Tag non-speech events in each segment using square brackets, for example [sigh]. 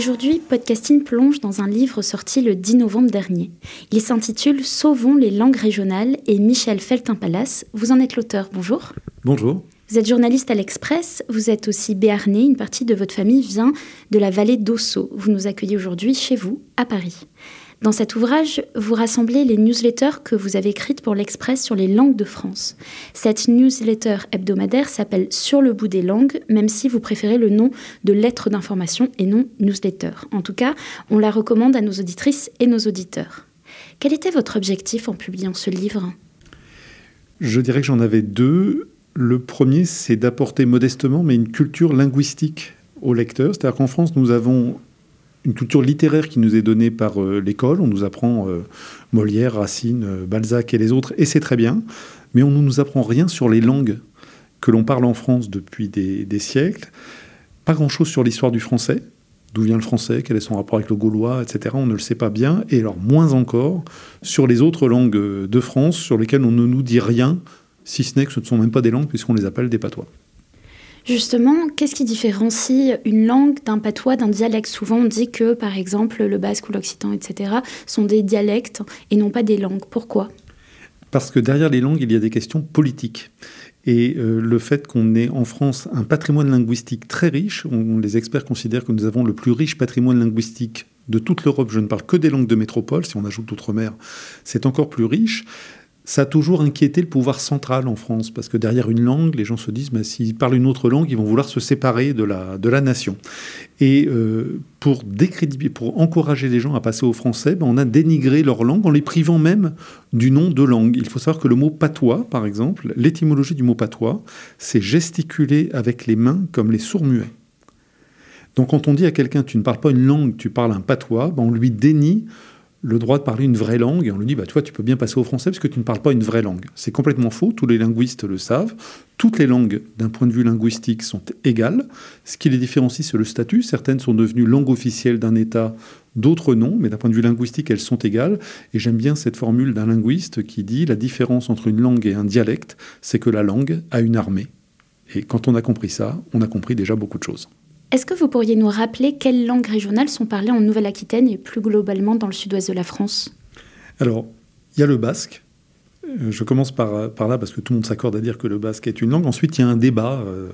Aujourd'hui, Podcasting plonge dans un livre sorti le 10 novembre dernier. Il s'intitule Sauvons les langues régionales et Michel Feltin-Palace, vous en êtes l'auteur. Bonjour. Bonjour. Vous êtes journaliste à l'Express, vous êtes aussi béarnais, une partie de votre famille vient de la vallée d'Ossau. Vous nous accueillez aujourd'hui chez vous, à Paris. Dans cet ouvrage, vous rassemblez les newsletters que vous avez écrites pour l'Express sur les langues de France. Cette newsletter hebdomadaire s'appelle Sur le bout des langues, même si vous préférez le nom de lettre d'information et non newsletter. En tout cas, on la recommande à nos auditrices et nos auditeurs. Quel était votre objectif en publiant ce livre? Je dirais que j'en avais deux. Le premier, c'est d'apporter modestement, mais une culture linguistique aux lecteurs. C'est-à-dire qu'en France, nous avons une culture littéraire qui nous est donnée par euh, l'école. On nous apprend euh, Molière, Racine, euh, Balzac et les autres, et c'est très bien. Mais on ne nous apprend rien sur les langues que l'on parle en France depuis des, des siècles. Pas grand-chose sur l'histoire du français. D'où vient le français Quel est son rapport avec le gaulois Etc. On ne le sait pas bien. Et alors, moins encore sur les autres langues de France sur lesquelles on ne nous dit rien, si ce n'est que ce ne sont même pas des langues puisqu'on les appelle des patois. Justement, qu'est-ce qui différencie une langue d'un patois, d'un dialecte? Souvent, on dit que, par exemple, le basque ou l'occitan, etc., sont des dialectes et non pas des langues. Pourquoi? Parce que derrière les langues, il y a des questions politiques. Et euh, le fait qu'on ait en France un patrimoine linguistique très riche, on, les experts considèrent que nous avons le plus riche patrimoine linguistique de toute l'Europe. Je ne parle que des langues de métropole, si on ajoute outre-mer, c'est encore plus riche ça a toujours inquiété le pouvoir central en France, parce que derrière une langue, les gens se disent, bah, s'ils parlent une autre langue, ils vont vouloir se séparer de la, de la nation. Et euh, pour, pour encourager les gens à passer au français, bah, on a dénigré leur langue en les privant même du nom de langue. Il faut savoir que le mot patois, par exemple, l'étymologie du mot patois, c'est gesticuler avec les mains comme les sourds-muets. Donc quand on dit à quelqu'un, tu ne parles pas une langue, tu parles un patois, bah, on lui dénie le droit de parler une vraie langue et on lui dit bah tu vois tu peux bien passer au français parce que tu ne parles pas une vraie langue. C'est complètement faux, tous les linguistes le savent. Toutes les langues d'un point de vue linguistique sont égales. Ce qui les différencie c'est le statut, certaines sont devenues langues officielles d'un état, d'autres non, mais d'un point de vue linguistique elles sont égales et j'aime bien cette formule d'un linguiste qui dit la différence entre une langue et un dialecte, c'est que la langue a une armée. Et quand on a compris ça, on a compris déjà beaucoup de choses. Est-ce que vous pourriez nous rappeler quelles langues régionales sont parlées en Nouvelle-Aquitaine et plus globalement dans le sud-ouest de la France? Alors, il y a le basque. Euh, je commence par, par là parce que tout le monde s'accorde à dire que le basque est une langue. Ensuite, il y a un débat euh,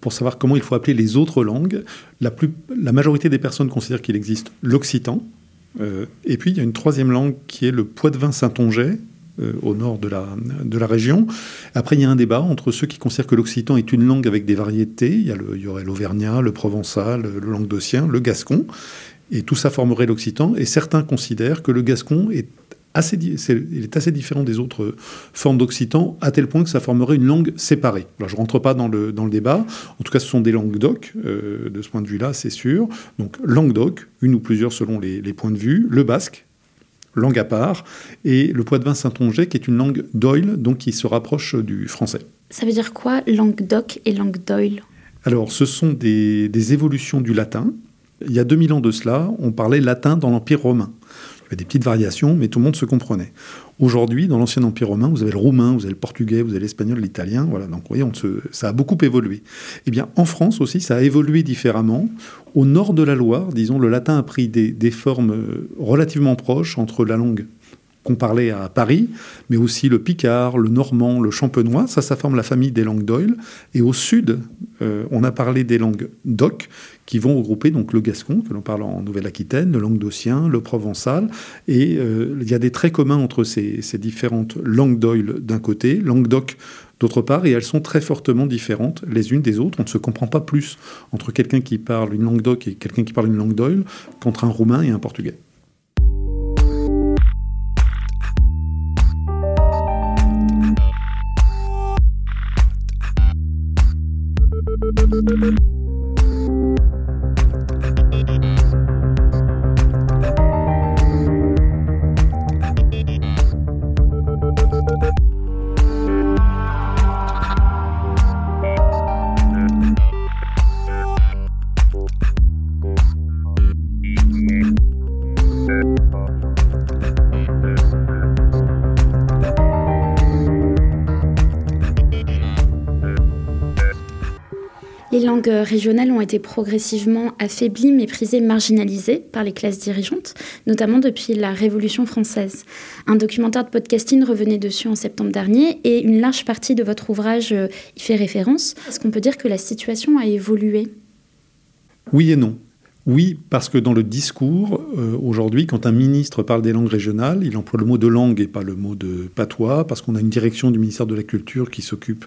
pour savoir comment il faut appeler les autres langues. La, la majorité des personnes considèrent qu'il existe l'occitan. Euh, et puis, il y a une troisième langue qui est le poitevin-saintongeais, euh, au nord de la, de la région. Après, il y a un débat entre ceux qui considèrent que l'occitan est une langue avec des variétés. Il y, a le, aurait l'auvergnat, le provençal, le languedocien, le gascon. Et tout ça formerait l'occitan. Et certains considèrent que le gascon est assez, il est assez différent des autres formes d'occitan, à tel point que ça formerait une langue séparée. Alors, je ne rentre pas dans le, dans le débat. En tout cas, ce sont des langues d'oc, euh, de ce point de vue-là, c'est sûr. Donc, langue d'oc, une ou plusieurs selon les points de vue. Le basque, langue à part, et le poitevin saintongeais, qui est une langue d'oil, donc qui se rapproche du français. Ça veut dire quoi, langue d'oc et langue d'oil? Alors, ce sont des, des, évolutions du latin. Il y a 2000 ans de cela, on parlait latin dans l'Empire romain. Il y avait des petites variations, mais tout le monde se comprenait. Aujourd'hui, dans l'ancien Empire romain, vous avez le roumain, vous avez le portugais, vous avez l'espagnol, l'italien. Voilà, donc vous voyez, on se, ça a beaucoup évolué. Eh bien, en France aussi, ça a évolué différemment. Au nord de la Loire, disons, le latin a pris des, des formes relativement proches entre la langue qu'on parlait à Paris, mais aussi le picard, le normand, le champenois. Ça, ça forme la famille des langues d'Oil. Et au sud, euh, on a parlé des langues d'Oc, qui vont regrouper donc le gascon, que l'on parle en Nouvelle-Aquitaine, le languedocien, le provençal. Et euh, il y a des traits communs entre ces, différentes langues d'Oil d'un côté, langue d'Oc d'autre part, et elles sont très fortement différentes les unes des autres. On ne se comprend pas plus entre quelqu'un qui parle une langue d'Oc et quelqu'un qui parle une langue d'Oil qu'entre un roumain et un portugais. Les langues régionales ont été progressivement affaiblies, méprisées, marginalisées par les classes dirigeantes, notamment depuis la Révolution française. Un documentaire de podcasting revenait dessus en septembre dernier et une large partie de votre ouvrage euh, y fait référence. Est-ce qu'on peut dire que la situation a évolué? Oui et non. Oui, parce que dans le discours, euh, aujourd'hui, quand un ministre parle des langues régionales, il emploie le mot de langue et pas le mot de patois, parce qu'on a une direction du ministère de la Culture qui s'occupe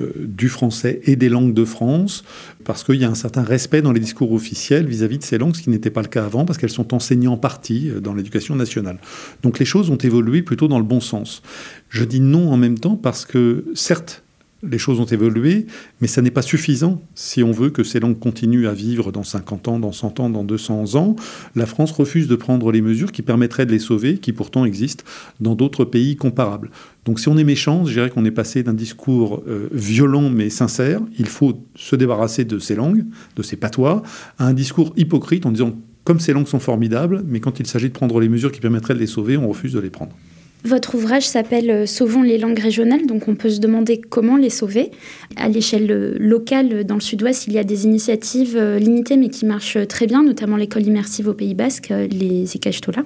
euh, du français et des langues de France, parce qu'il y a un certain respect dans les discours officiels vis-à-vis de ces langues, ce qui n'était pas le cas avant, parce qu'elles sont enseignées en partie euh, dans l'éducation nationale. Donc les choses ont évolué plutôt dans le bon sens. Je dis non en même temps parce que, certes, les choses ont évolué, mais ça n'est pas suffisant si on veut que ces langues continuent à vivre dans 50 ans, dans 100 ans, dans 200 ans. La France refuse de prendre les mesures qui permettraient de les sauver, qui pourtant existent dans d'autres pays comparables. Donc si on est méchant, je dirais qu'on est passé d'un discours euh, violent mais sincère, il faut se débarrasser de ces langues, de ces patois, à un discours hypocrite en disant comme ces langues sont formidables, mais quand il s'agit de prendre les mesures qui permettraient de les sauver, on refuse de les prendre. Votre ouvrage s'appelle euh, Sauvons les langues régionales, donc on peut se demander comment les sauver. À l'échelle euh, locale, dans le sud-ouest, il y a des initiatives euh, limitées mais qui marchent très bien, notamment l'école immersive au Pays Basque, les Tola.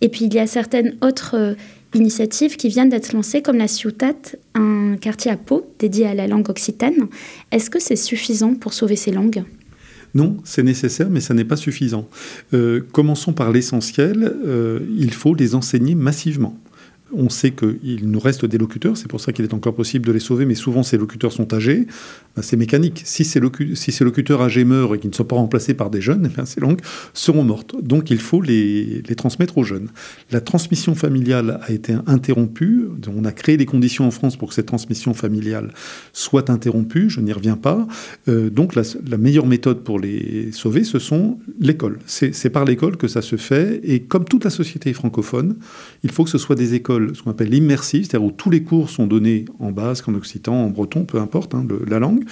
Et puis il y a certaines autres initiatives qui viennent d'être lancées, comme la Ciutat, un quartier à Pau dédié à la langue occitane. Est-ce que c'est suffisant pour sauver ces langues? Non, c'est nécessaire, mais ça n'est pas suffisant. commençons par l'essentiel, il faut les enseigner massivement. On sait qu'il nous reste des locuteurs, c'est pour ça qu'il est encore possible de les sauver, mais souvent ces locuteurs sont âgés. Ben, c'est mécanique. Si ces, locuteurs âgés meurent et qu'ils ne sont pas remplacés par des jeunes, [laughs] eh ces langues seront mortes. Donc il faut les, transmettre aux jeunes. La transmission familiale a été interrompue. On a créé les conditions en France pour que cette transmission familiale soit interrompue. Je n'y reviens pas. Euh, donc la, la, meilleure méthode pour les sauver, ce sont l'école. C'est par l'école que ça se fait. Et comme toute la société francophone, il faut que ce soit des écoles ce qu'on appelle l'immersive, c'est-à-dire où tous les cours sont donnés en basque, en occitan, en breton, peu importe hein, la langue,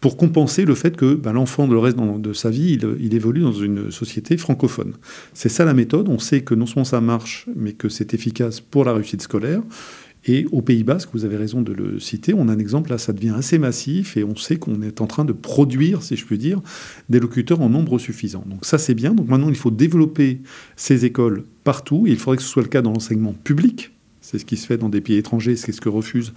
pour compenser le fait que ben, l'enfant, le reste de sa vie, il, évolue dans une société francophone. C'est ça la méthode. On sait que non seulement ça marche, mais que c'est efficace pour la réussite scolaire. Et au Pays Basque, vous avez raison de le citer, on a un exemple là, ça devient assez massif et on sait qu'on est en train de produire, si je puis dire, des locuteurs en nombre suffisant. Donc ça c'est bien. Donc maintenant il faut développer ces écoles partout. il faudrait que ce soit le cas dans l'enseignement public. C'est ce qui se fait dans des pays étrangers, c'est ce que refuse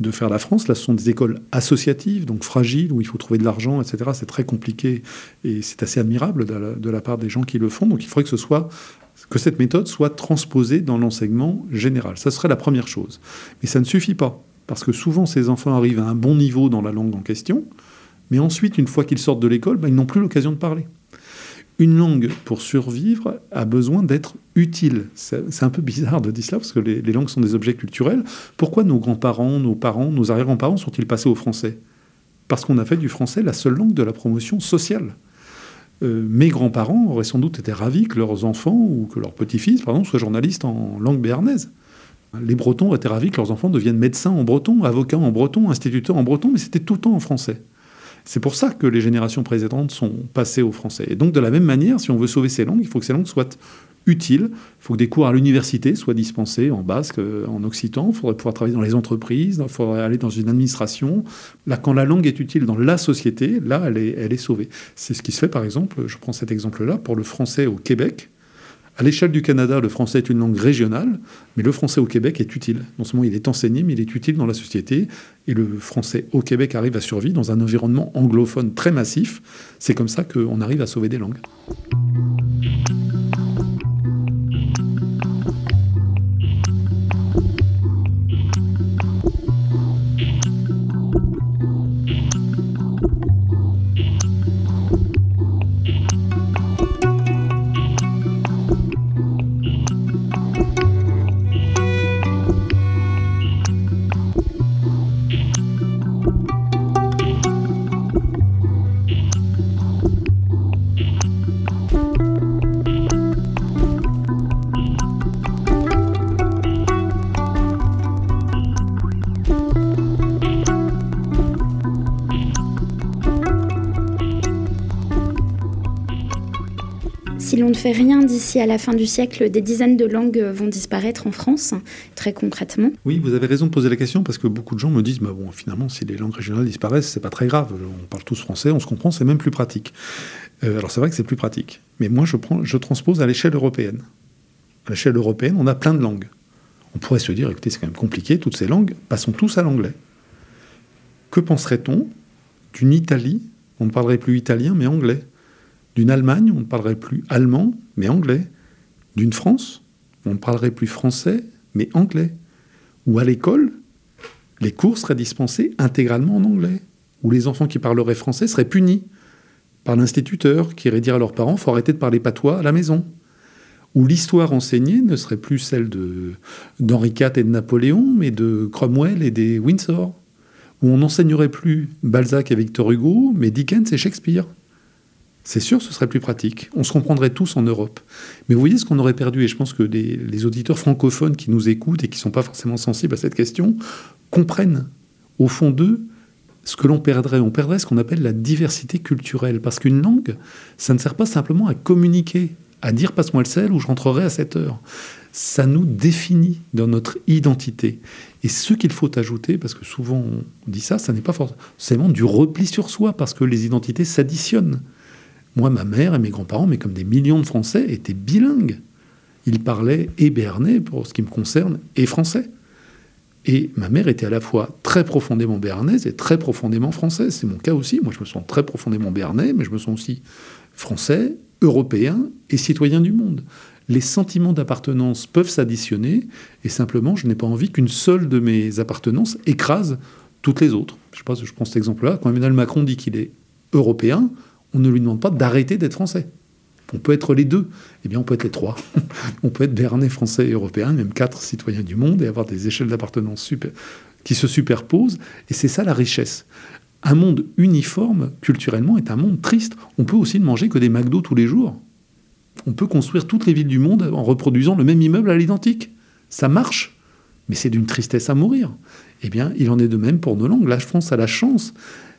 de faire la France. Là, ce sont des écoles associatives, donc fragiles, où il faut trouver de l'argent, etc. C'est très compliqué et c'est assez admirable de la, part des gens qui le font. Donc il faudrait que ce soit que cette méthode soit transposée dans l'enseignement général. Ça serait la première chose. Mais ça ne suffit pas, parce que souvent ces enfants arrivent à un bon niveau dans la langue en question, mais ensuite, une fois qu'ils sortent de l'école, ben, ils n'ont plus l'occasion de parler. Une langue, pour survivre, a besoin d'être utile. C'est un peu bizarre de dire cela, parce que les, les langues sont des objets culturels. Pourquoi nos grands-parents, nos parents, nos arrière-grands-parents sont-ils passés au français? Parce qu'on a fait du français la seule langue de la promotion sociale. Euh, mes grands-parents auraient sans doute été ravis que leurs enfants ou que leurs petits-fils, pardon, soient journalistes en langue béarnaise. Les Bretons auraient été ravis que leurs enfants deviennent médecins en breton, avocats en breton, instituteurs en breton, mais c'était tout le temps en français. C'est pour ça que les générations précédentes sont passées au français. Et donc, de la même manière, si on veut sauver ces langues, il faut que ces langues soient utile. Il faut que des cours à l'université soient dispensés en basque, euh, en occitan. Il faudrait pouvoir travailler dans les entreprises, il faudrait aller dans une administration. Là, quand la langue est utile dans la société, là, elle est, elle est sauvée. C'est ce qui se fait, par exemple, je prends cet exemple-là, pour le français au Québec. À l'échelle du Canada, le français est une langue régionale, mais le français au Québec est utile. Non seulement il est enseigné, mais il est utile dans la société. Et le français au Québec arrive à survivre dans un environnement anglophone très massif. C'est comme ça qu'on arrive à sauver des langues. Si l'on ne fait rien d'ici à la fin du siècle, des dizaines de langues vont disparaître en France, très concrètement. Oui, vous avez raison de poser la question parce que beaucoup de gens me disent bah bon, finalement, si les langues régionales disparaissent, c'est pas très grave. On parle tous français, on se comprend, c'est même plus pratique. Euh, alors c'est vrai que c'est plus pratique, mais moi je transpose à l'échelle européenne. À l'échelle européenne, on a plein de langues. On pourrait se dire, écoutez, c'est quand même compliqué, toutes ces langues, passons tous à l'anglais. Que penserait-on d'une Italie On ne parlerait plus italien, mais anglais? D'une Allemagne, on ne parlerait plus allemand, mais anglais. D'une France, on ne parlerait plus français, mais anglais. Ou à l'école, les cours seraient dispensés intégralement en anglais. Ou les enfants qui parleraient français seraient punis par l'instituteur qui irait dire à leurs parents faut arrêter de parler patois à la maison. Où l'histoire enseignée ne serait plus celle d'Henri IV et de Napoléon, mais de Cromwell et des Windsor. Où on n'enseignerait plus Balzac et Victor Hugo, mais Dickens et Shakespeare. C'est sûr, ce serait plus pratique. On se comprendrait tous en Europe. Mais vous voyez ce qu'on aurait perdu, et je pense que les, auditeurs francophones qui nous écoutent et qui ne sont pas forcément sensibles à cette question comprennent au fond d'eux ce que l'on perdrait. On perdrait ce qu'on appelle la diversité culturelle. Parce qu'une langue, ça ne sert pas simplement à communiquer, à dire passe-moi le sel ou je rentrerai à cette heure. Ça nous définit dans notre identité. Et ce qu'il faut ajouter, parce que souvent on dit ça, ça n'est pas forcément du repli sur soi, parce que les identités s'additionnent. Moi, ma mère et mes grands-parents, mais comme des millions de Français, étaient bilingues. Ils parlaient et béarnais, pour ce qui me concerne, et français. Et ma mère était à la fois très profondément béarnaise et très profondément française. C'est mon cas aussi. Moi, je me sens très profondément béarnais, mais je me sens aussi français, européen et citoyen du monde. Les sentiments d'appartenance peuvent s'additionner, et simplement, je n'ai pas envie qu'une seule de mes appartenances écrase toutes les autres. Je sais pas, je prends cet exemple-là. Quand Emmanuel Macron dit qu'il est européen, on ne lui demande pas d'arrêter d'être français. On peut être les deux. Eh bien, on peut être les trois. [laughs] on peut être béarnais, français et européen, même quatre citoyens du monde, et avoir des échelles d'appartenance qui se superposent. Et c'est ça la richesse. Un monde uniforme, culturellement, est un monde triste. On peut aussi ne manger que des McDo tous les jours. On peut construire toutes les villes du monde en reproduisant le même immeuble à l'identique. Ça marche, mais c'est d'une tristesse à mourir. Eh bien, il en est de même pour nos langues. La France a la chance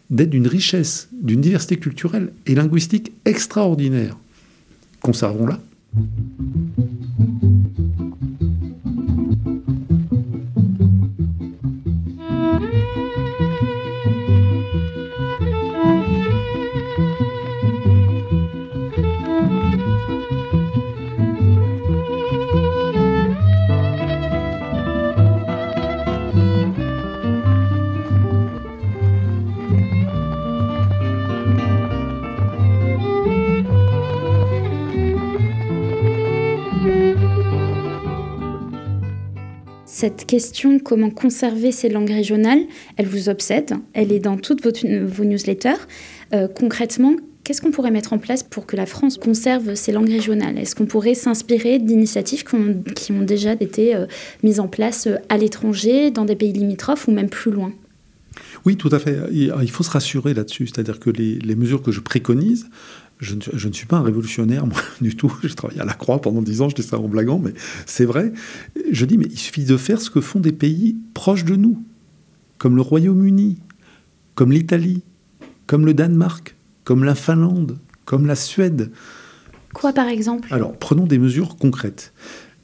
d'être d'une richesse, d'une diversité culturelle et linguistique extraordinaire. Conservons-la. Cette question, comment conserver ces langues régionales, elle vous obsède, elle est dans toutes vos, newsletters. Euh, concrètement, qu'est-ce qu'on pourrait mettre en place pour que la France conserve ces langues régionales? Est-ce qu'on pourrait s'inspirer d'initiatives qui ont, déjà été euh, mises en place euh, à l'étranger, dans des pays limitrophes ou même plus loin? Oui, tout à fait. Il faut se rassurer là-dessus. C'est-à-dire que les, mesures que je préconise je ne, je ne, suis pas un révolutionnaire, moi, [laughs] du tout. J'ai travaillé à la Croix pendant dix ans, je dis ça en blaguant, mais c'est vrai. Je dis, mais il suffit de faire ce que font des pays proches de nous, comme le Royaume-Uni, comme l'Italie, comme le Danemark, comme la Finlande, comme la Suède. Quoi, par exemple? Alors, prenons des mesures concrètes.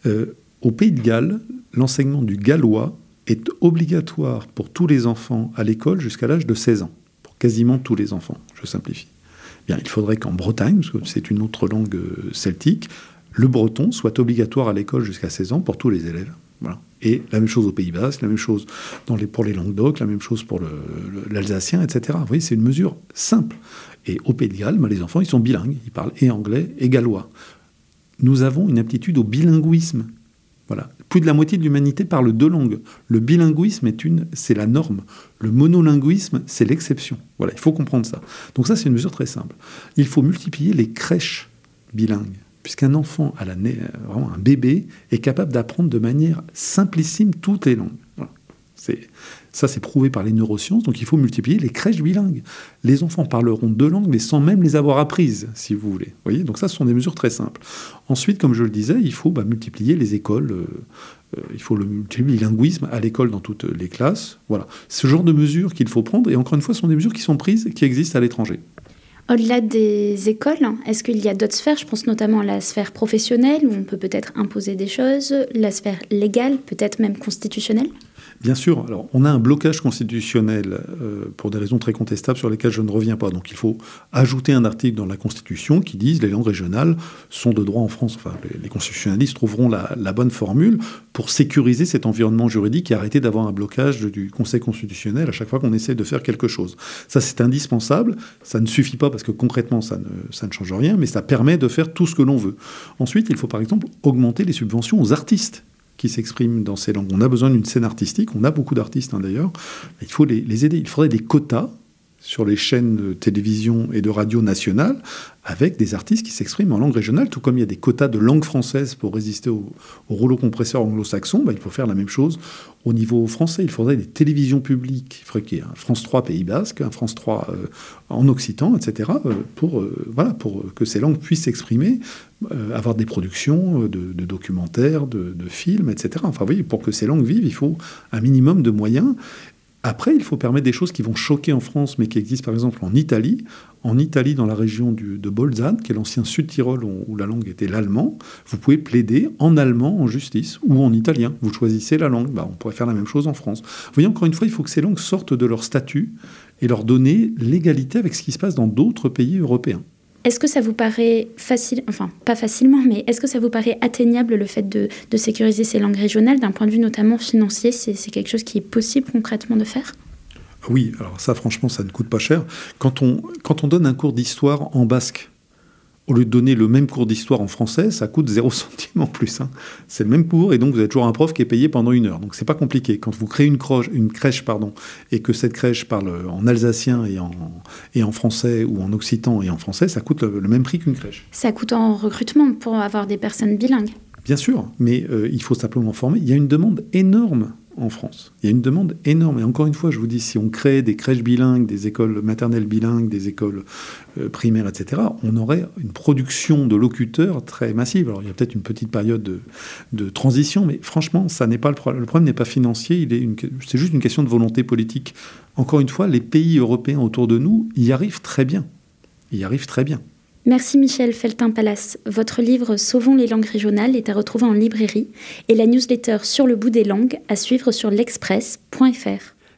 Euh, au Pays de Galles, l'enseignement du gallois est obligatoire pour tous les enfants à l'école jusqu'à l'âge de 16 ans. Pour quasiment tous les enfants, je simplifie. Bien, il faudrait qu'en Bretagne, parce que c'est une autre langue celtique, le breton soit obligatoire à l'école jusqu'à 16 ans pour tous les élèves. Voilà. Et la même chose au Pays Basque, la même chose dans les, pour les Languedoc, la même chose pour l'Alsacien, etc. Vous voyez, c'est une mesure simple. Et au Pays de Galles, ben, les enfants, ils sont bilingues. Ils parlent et anglais et gallois. Nous avons une aptitude au bilinguisme. Voilà. Plus de la moitié de l'humanité parle deux langues. Le bilinguisme est une, c'est la norme. Le monolinguisme, c'est l'exception. Voilà, il faut comprendre ça. Donc ça, c'est une mesure très simple. Il faut multiplier les crèches bilingues, puisqu'un enfant à la vraiment un bébé, est capable d'apprendre de manière simplissime toutes les langues. Ça, c'est prouvé par les neurosciences, donc il faut multiplier les crèches bilingues. Les enfants parleront deux langues, mais sans même les avoir apprises, si vous voulez. voyez donc ça, ce sont des mesures très simples. Ensuite, comme je le disais, il faut bah, multiplier les écoles. Euh, euh, il faut le multiplier le linguisme à l'école dans toutes les classes. Voilà. Ce genre de mesures qu'il faut prendre, et encore une fois, ce sont des mesures qui sont prises, qui existent à l'étranger. Au-delà des écoles, est-ce qu'il y a d'autres sphères? Je pense notamment à la sphère professionnelle, où on peut peut-être imposer des choses, la sphère légale, peut-être même constitutionnelle? Bien sûr, alors on a un blocage constitutionnel euh, pour des raisons très contestables sur lesquelles je ne reviens pas. Donc il faut ajouter un article dans la Constitution qui dise les langues régionales sont de droit en France. Enfin, les, constitutionnalistes trouveront la, bonne formule pour sécuriser cet environnement juridique et arrêter d'avoir un blocage du Conseil constitutionnel à chaque fois qu'on essaie de faire quelque chose. Ça, c'est indispensable. Ça ne suffit pas parce que concrètement, ça ne, ça ne change rien, mais ça permet de faire tout ce que l'on veut. Ensuite, il faut par exemple augmenter les subventions aux artistes qui s'expriment dans ces langues. On a besoin d'une scène artistique, on a beaucoup d'artistes hein, d'ailleurs, il faut les, aider. Il faudrait des quotas sur les chaînes de télévision et de radio nationales avec des artistes qui s'expriment en langue régionale, tout comme il y a des quotas de langue française pour résister au, rouleau compresseur anglo-saxon, bah, il faut faire la même chose au niveau français. Il faudrait des télévisions publiques, il faudrait qu'il y ait un France 3 Pays Basque, un France 3 euh, en Occitan, etc., euh, pour, euh, que ces langues puissent s'exprimer, avoir des productions de, documentaires, de, de, films, etc. Enfin, oui, pour que ces langues vivent, il faut un minimum de moyens. Après, il faut permettre des choses qui vont choquer en France, mais qui existent par exemple en Italie. En Italie, dans la région de Bolzane, qui est l'ancien Sud-Tyrol où la langue était l'allemand, vous pouvez plaider en allemand en justice ou en italien. Vous choisissez la langue. Bah, on pourrait faire la même chose en France. Vous voyez, encore une fois, il faut que ces langues sortent de leur statut et leur donner l'égalité avec ce qui se passe dans d'autres pays européens. Est-ce que ça vous paraît facile, enfin pas facilement, mais est-ce que ça vous paraît atteignable le fait de, sécuriser ces langues régionales d'un point de vue notamment financier? C'est quelque chose qui est possible concrètement de faire? Oui, alors ça franchement ça ne coûte pas cher. Quand on, quand on donne un cours d'histoire en basque, au lieu de donner le même cours d'histoire en français, ça coûte 0 [laughs] centime en plus. Hein. C'est le même cours et donc vous avez toujours un prof qui est payé pendant une heure. Donc c'est pas compliqué. Quand vous créez une, une crèche pardon, et que cette crèche parle en alsacien et en, et en français ou en occitan et en français, ça coûte le, même prix qu'une crèche. Ça coûte en recrutement pour avoir des personnes bilingues. Bien sûr, mais euh, il faut simplement former. Il y a une demande énorme en France. Il y a une demande énorme. Et encore une fois, je vous dis, si on crée des crèches bilingues, des écoles maternelles bilingues, des écoles euh, primaires, etc., on aurait une production de locuteurs très massive. Alors, il y a peut-être une petite période de, transition, mais franchement, ça n'est pas le problème. Le problème n'est pas financier, c'est juste une question de volonté politique. Encore une fois, les pays européens autour de nous y arrivent très bien. Y arrivent très bien. Merci Michel Feltin-Palace. Votre livre Sauvons les langues régionales est à retrouver en librairie et la newsletter Sur le bout des langues à suivre sur l'express.fr.